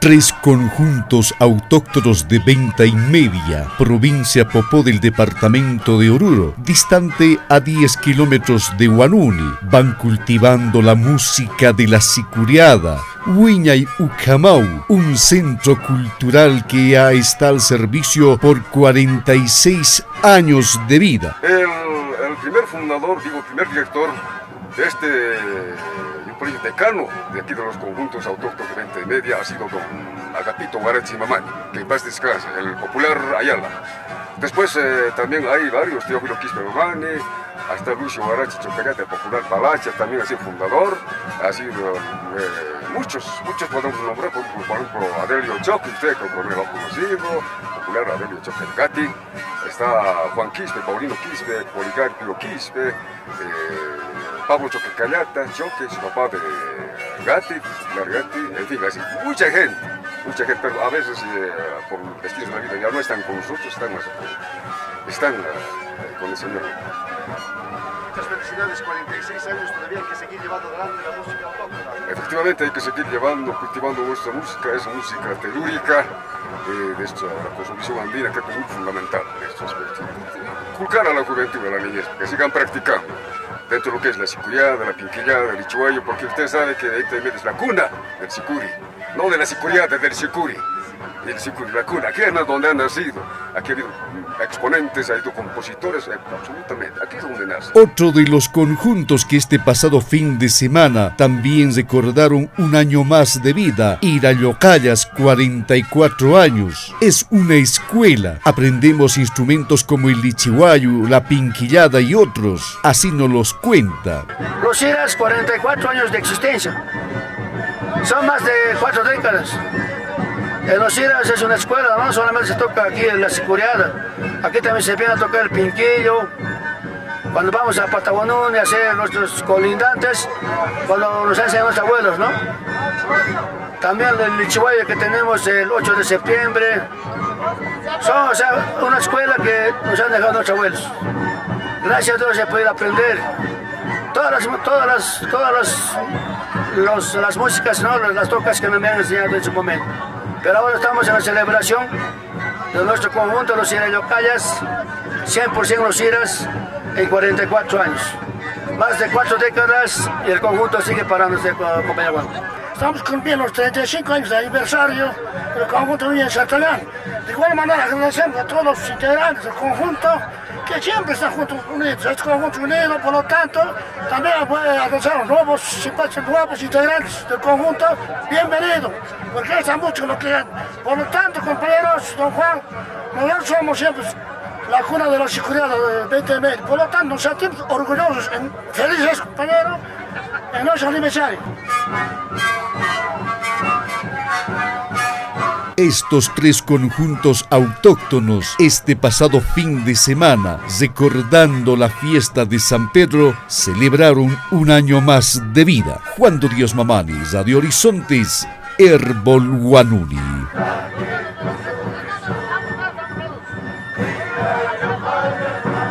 Tres conjuntos autóctonos de venta y media, provincia Popó del departamento de Oruro, distante a 10 kilómetros de Huanuni, van cultivando la música de la sicuriada, y Ucamau, un centro cultural que ya está al servicio por 46 años de vida. El, primer fundador, digo, primer director de este decano de aquí de los conjuntos autóctonos de Venta y Media ha sido don Agapito Guarachi Mamani, que en paz descanse, el popular Ayala. Después eh, también hay varios, Teófilo Quispe Mamani, hasta Lucio Guarachi Chocayate, el popular Palacha, también ha sido fundador, ha sido eh, muchos, muchos podemos nombrar, por, ejemplo Adelio Choque, usted que lo ha conocido, popular Adelio Choque está Juan Quispe, Paulino Quispe, Policarpio Quispe, eh, Pablo Choquecayata, Choque, su papá de Gatti, Gatti, en fin, así, mucha gente, mucha gente, pero a veces eh, por estilos de la vida ya no están con nosotros, están, están eh, con el Señor. Muchas felicidades, 46 años, todavía hay que seguir llevando adelante la música autóctona. Efectivamente, hay que seguir llevando, cultivando nuestra música, es música telúrica, eh, de esta cosmovisión andina que es muy fundamental en este aspecto. Culcar a la juventud, a la niñez, que sigan practicando dentro de lo que es la sicuriada, la pinquillada, el ichuayo, porque usted sabe que ahí también es la cuna del sicuri, no de la sicuriada, del sicuri. El sicuri, la cuna, aquí es donde ha nacido, aquí ha habido exponentes, ha habido compositores, eh, absolutamente, aquí es donde nace. Otro de los conjuntos que este pasado fin de semana también recordaron un año más de vida, Irayocayas, 44 años. Es una escuela, aprendemos instrumentos como el lichihuayu, la pinquillada y otros, así nos los cuenta. Los Iras, 44 años de existencia, son más de cuatro décadas. En los Iras es una escuela, no solamente se toca aquí en la Sicuriada, aquí también se viene a tocar el pinquillo, cuando vamos a Patagonón y a hacer nuestros colindantes, cuando nos enseñan los abuelos, ¿no? También el Lichihuaya que tenemos el 8 de septiembre, son o sea, una escuela que nos han dejado nuestros abuelos. Gracias a Dios he podido aprender todas las, todas las, las, músicas, ¿no? las tocas que me han enseñado en su momento. Pero ahora estamos en la celebración de nuestro conjunto, los Irayocayas, 100% los Iras, en 44 años. Más de cuatro décadas y el conjunto sigue parándose con Estamos cumpliendo los 35 años de aniversario del conjunto Villa Chatalán. De igual manera agradecemos a todos los integrantes del conjunto que siempre están juntos unidos. Este conjunto unido, por lo tanto, también a los nuevos, nuevos integrantes del conjunto. Bienvenidos, porque están mucho lo que Por lo tanto, compañeros, don Juan, nosotros somos siempre la cuna de la seguridad de 20 mil. Por lo tanto, nos sentimos orgullosos, felices, compañeros, en nuestro aniversario. Estos tres conjuntos autóctonos este pasado fin de semana, recordando la fiesta de San Pedro, celebraron un año más de vida. Juan Dios Mamani, Radio Horizontes, Herbol Guanuni. يا قلبي